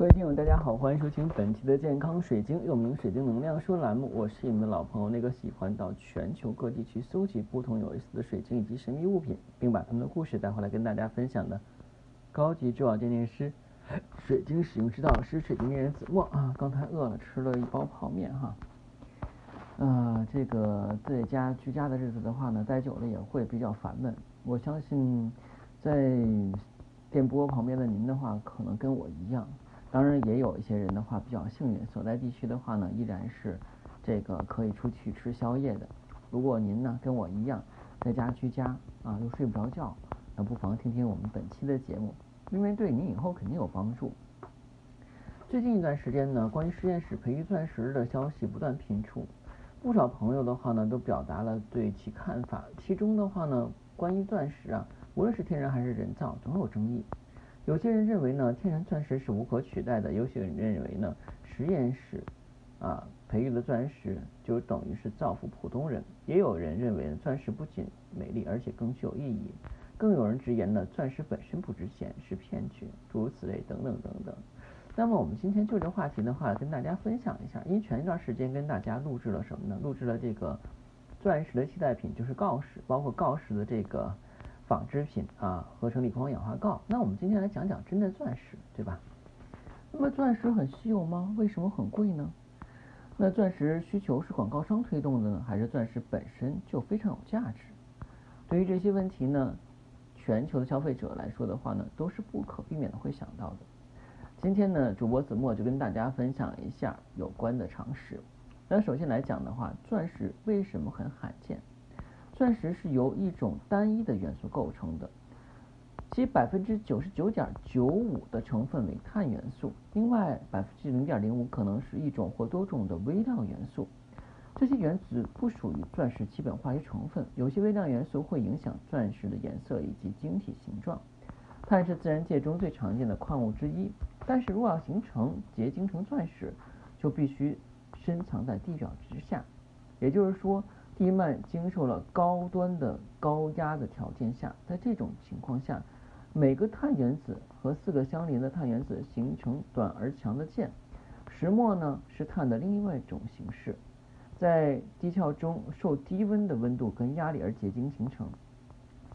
各位听友，大家好，欢迎收听本期的健康水晶，又名水晶能量说栏目。我是你们的老朋友，那个喜欢到全球各地去搜集不同有意思的水晶以及神秘物品，并把他们的故事带回来跟大家分享的高级珠宝鉴定师、水晶使用指导师、水晶猎人子墨啊。刚才饿了，吃了一包泡面哈。呃，这个在家居家的日子的话呢，待久了也会比较烦闷。我相信在电波旁边的您的话，可能跟我一样。当然，也有一些人的话比较幸运，所在地区的话呢，依然是这个可以出去吃宵夜的。如果您呢跟我一样在家居家啊，又睡不着觉，那不妨听听我们本期的节目，因为对您以后肯定有帮助。最近一段时间呢，关于实验室培育钻石的消息不断频出，不少朋友的话呢都表达了对其看法。其中的话呢，关于钻石啊，无论是天然还是人造，总有争议。有些人认为呢，天然钻石是无可取代的；有些人认为呢，实验室啊培育的钻石就等于是造福普通人。也有人认为，钻石不仅美丽，而且更具有意义。更有人直言呢，钻石本身不值钱，是骗局，诸如此类等等等等。那么我们今天就这话题的话，跟大家分享一下。因为前一段时间跟大家录制了什么呢？录制了这个钻石的替代品，就是锆石，包括锆石的这个。纺织品啊，合成锂矿氧化锆。那我们今天来讲讲真的钻石，对吧？那么钻石很稀有吗？为什么很贵呢？那钻石需求是广告商推动的呢，还是钻石本身就非常有价值？对于这些问题呢，全球的消费者来说的话呢，都是不可避免的会想到的。今天呢，主播子墨就跟大家分享一下有关的常识。那首先来讲的话，钻石为什么很罕见？钻石是由一种单一的元素构成的，其百分之九十九点九五的成分为碳元素，另外百分之零点零五可能是一种或多种的微量元素。这些原子不属于钻石基本化学成分，有些微量元素会影响钻石的颜色以及晶体形状。碳是自然界中最常见的矿物之一，但是如果要形成结晶成钻石，就必须深藏在地表之下，也就是说。地幔经受了高端的高压的条件下，在这种情况下，每个碳原子和四个相邻的碳原子形成短而强的键。石墨呢是碳的另外一种形式，在地壳中受低温的温度跟压力而结晶形成。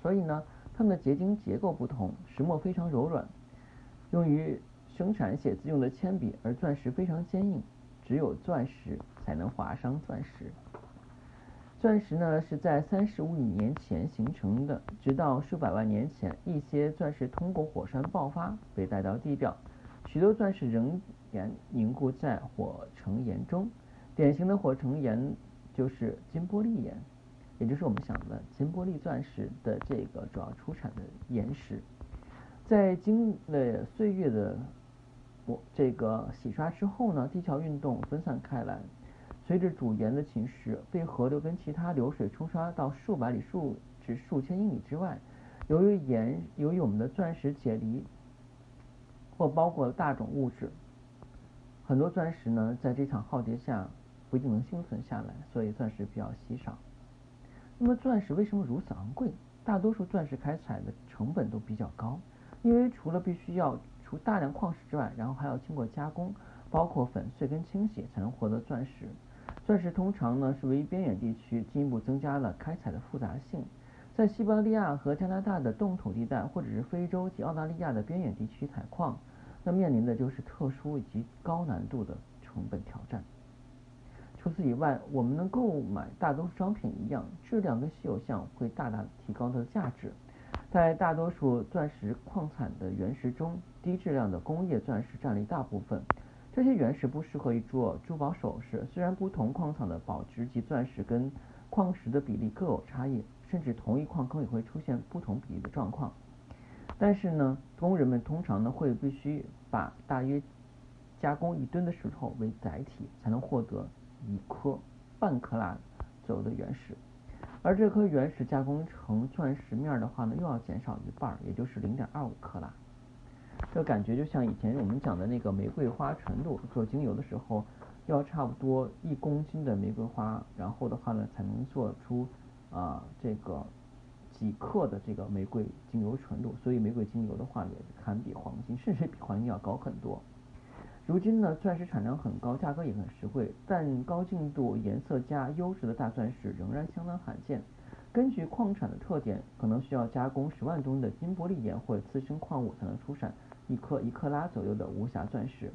所以呢，它们的结晶结构不同。石墨非常柔软，用于生产写字用的铅笔，而钻石非常坚硬，只有钻石才能划伤钻石。钻石呢是在三十五亿年前形成的，直到数百万年前，一些钻石通过火山爆发被带到地表，许多钻石仍然凝固在火成岩中。典型的火成岩就是金玻璃岩，也就是我们想的金玻璃钻石的这个主要出产的岩石。在经了岁月的我这个洗刷之后呢，地壳运动分散开来。随着主岩的侵蚀，被河流跟其他流水冲刷到数百里、数至数千英里之外。由于岩，由于我们的钻石解离或包括大种物质，很多钻石呢在这场浩劫下不一定能幸存下来，所以钻石比较稀少。那么钻石为什么如此昂贵？大多数钻石开采的成本都比较高，因为除了必须要除大量矿石之外，然后还要经过加工，包括粉碎跟清洗，才能获得钻石。钻石通常呢是位于边远地区，进一步增加了开采的复杂性。在西伯利亚和加拿大的冻土地带，或者是非洲及澳大利亚的边远地区采矿，那面临的就是特殊以及高难度的成本挑战。除此以外，我们能购买大多数商品一样，质量跟稀有项会大大提高它的价值。在大多数钻石矿产的原石中，低质量的工业钻石占了一大部分。这些原石不适合于做珠宝首饰。虽然不同矿场的宝石及钻石跟矿石的比例各有差异，甚至同一矿坑也会出现不同比例的状况，但是呢，工人们通常呢会必须把大约加工一吨的石头为载体，才能获得一颗半克拉左右的原石。而这颗原石加工成钻石面的话呢，又要减少一半，也就是零点二五克拉。这感觉就像以前我们讲的那个玫瑰花纯度做精油的时候，要差不多一公斤的玫瑰花，然后的话呢才能做出啊这个几克的这个玫瑰精油纯度。所以玫瑰精油的话也堪比黄金，甚至比黄金要高很多。如今呢，钻石产量很高，价格也很实惠，但高净度、颜色佳、优质的大钻石仍然相当罕见。根据矿产的特点，可能需要加工十万吨的金玻璃岩或者次生矿物才能出产一颗一克拉左右的无瑕钻石。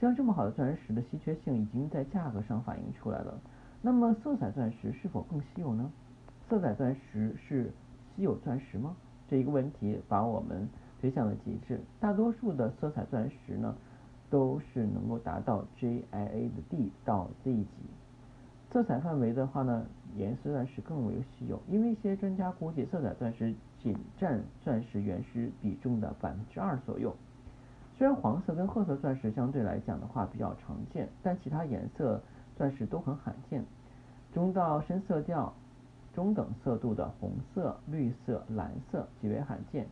像这么好的钻石的稀缺性已经在价格上反映出来了。那么色彩钻石是否更稀有呢？色彩钻石是稀有钻石吗？这一个问题把我们推向了极致。大多数的色彩钻石呢？都是能够达到 JIA 的 D 到 Z 级色彩范围的话呢，颜色钻石更为稀有，因为一些专家估计色彩钻石仅占钻石原石比重的百分之二左右。虽然黄色跟褐色钻石相对来讲的话比较常见，但其他颜色钻石都很罕见。中到深色调、中等色度的红色、绿色、蓝色极为罕见。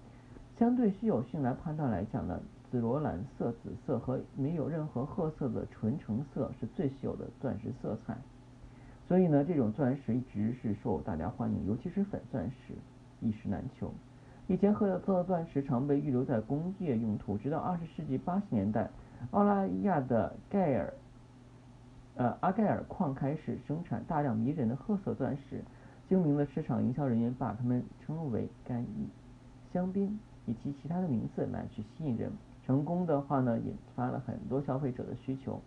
相对稀有性来判断来讲呢。紫罗兰色、紫色和没有任何褐色的纯橙色是最稀有的钻石色彩，所以呢，这种钻石一直是受大家欢迎，尤其是粉钻石一石难求。以前褐色钻石常被预留在工业用途，直到二十世纪八十年代，澳大利亚的盖尔呃阿盖尔矿开始生产大量迷人的褐色钻石，精明的市场营销人员把它们称为干邑、香槟以及其他的名字来去吸引人。成功的话呢，引发了很多消费者的需求。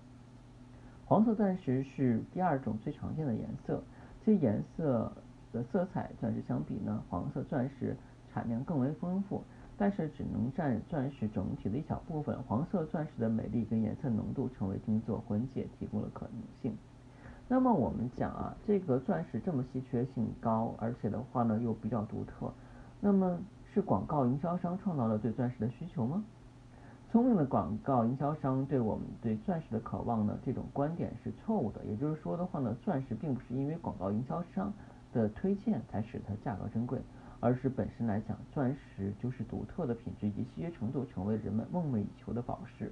黄色钻石是第二种最常见的颜色，这颜色的色彩钻石相比呢，黄色钻石产量更为丰富，但是只能占钻石整体的一小部分。黄色钻石的美丽跟颜色浓度成为定做婚戒提供了可能性。那么我们讲啊，这个钻石这么稀缺性高，而且的话呢又比较独特，那么是广告营销商创造了对钻石的需求吗？聪明的广告营销商对我们对钻石的渴望呢，这种观点是错误的。也就是说的话呢，钻石并不是因为广告营销商的推荐才使它价格珍贵，而是本身来讲，钻石就是独特的品质以及稀缺程度，成为人们梦寐以求的宝石。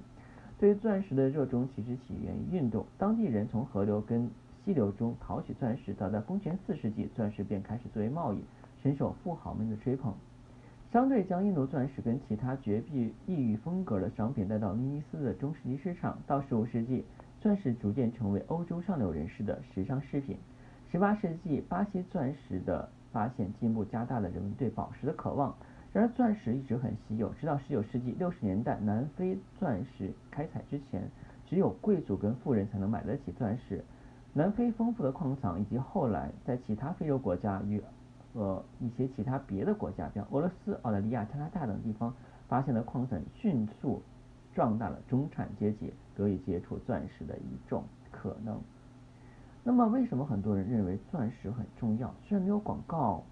对于钻石的热衷其实起源于运动，当地人从河流跟溪流中淘取钻石，早在公元四世纪，钻石便开始作为贸易，深受富豪们的追捧。相对将印度钻石跟其他绝壁异域风格的商品带到威尼斯的中世纪市场，到十五世纪，钻石逐渐成为欧洲上流人士的时尚饰品。18世纪，巴西钻石的发现进一步加大了人们对宝石的渴望。然而，钻石一直很稀有，直到19世纪60年代南非钻石开采之前，只有贵族跟富人才能买得起钻石。南非丰富的矿藏以及后来在其他非洲国家与呃一些其他别的国家，像俄罗斯、澳大利亚、加拿大等地方发现的矿产，迅速壮大了中产阶级得以接触钻石的一种可能。那么，为什么很多人认为钻石很重要？虽然没有广告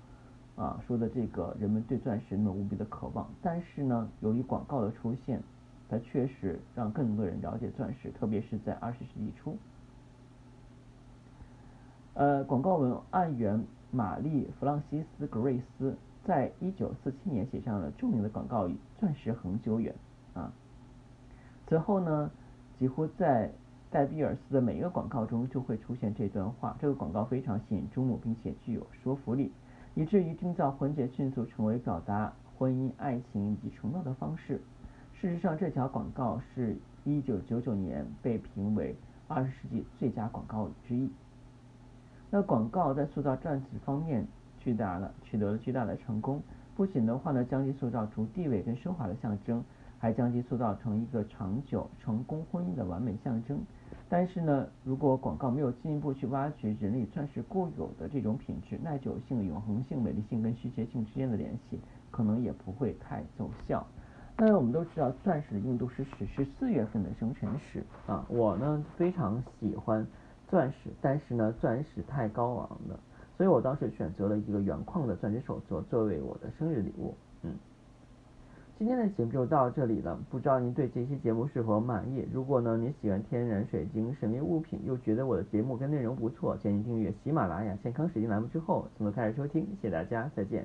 啊说的这个人们对钻石那么无比的渴望，但是呢，由于广告的出现，它确实让更多人了解钻石，特别是在二十世纪初。呃，广告文案员。玛丽·弗朗西斯·格瑞斯在一九四七年写上了著名的广告语：“钻石恒久远。”啊，此后呢，几乎在在比尔斯的每一个广告中就会出现这段话。这个广告非常吸引注目，并且具有说服力，以至于缔造婚戒迅速成为表达婚姻、爱情以及承诺的方式。事实上，这条广告是一九九九年被评为二十世纪最佳广告语之一。那广告在塑造钻石方面巨大了，取得了巨大的成功。不仅的话呢，将其塑造出地位跟奢华的象征，还将其塑造成一个长久成功婚姻的完美象征。但是呢，如果广告没有进一步去挖掘人类钻石固有的这种品质、耐久性、永恒性、美丽性跟稀缺性之间的联系，可能也不会太奏效。那我们都知道，钻石的硬度是史诗四月份的生辰石啊，我呢非常喜欢。钻石，但是呢，钻石太高昂了，所以我当时选择了一个原矿的钻石手镯作为我的生日礼物。嗯，今天的节目就到这里了，不知道您对这期节目是否满意？如果呢您喜欢天然水晶、神秘物品，又觉得我的节目跟内容不错，建议订阅喜马拉雅健康水晶栏目之后，从头开始收听。谢谢大家，再见。